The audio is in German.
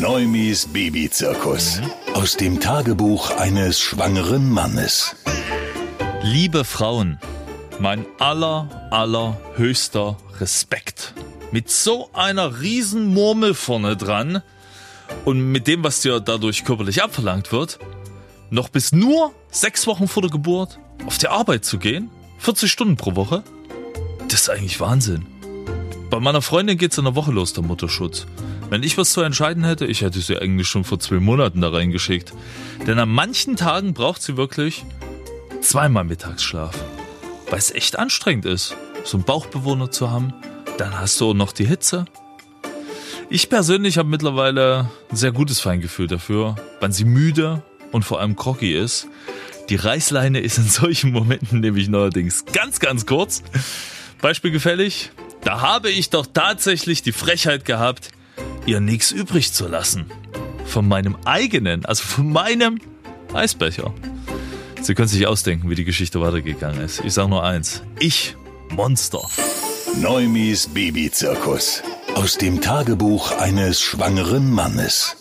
Neumis Babyzirkus. Aus dem Tagebuch eines schwangeren Mannes. Liebe Frauen, mein aller, allerhöchster Respekt. Mit so einer riesen Murmel vorne dran und mit dem, was dir dadurch körperlich abverlangt wird, noch bis nur sechs Wochen vor der Geburt auf die Arbeit zu gehen, 40 Stunden pro Woche, das ist eigentlich Wahnsinn. Bei meiner Freundin geht's in der Woche los, der Mutterschutz. Wenn ich was zu entscheiden hätte, ich hätte sie eigentlich schon vor zwei Monaten da reingeschickt. Denn an manchen Tagen braucht sie wirklich zweimal Mittagsschlaf. Weil es echt anstrengend ist, so einen Bauchbewohner zu haben. Dann hast du noch die Hitze. Ich persönlich habe mittlerweile ein sehr gutes Feingefühl dafür, wann sie müde und vor allem groggy ist. Die Reißleine ist in solchen Momenten nämlich neuerdings ganz, ganz kurz. Beispiel gefällig. Da habe ich doch tatsächlich die Frechheit gehabt, ihr nichts übrig zu lassen. Von meinem eigenen, also von meinem Eisbecher. Sie können sich ausdenken, wie die Geschichte weitergegangen ist. Ich sage nur eins. Ich, Monster. Neumis Babyzirkus. Aus dem Tagebuch eines schwangeren Mannes.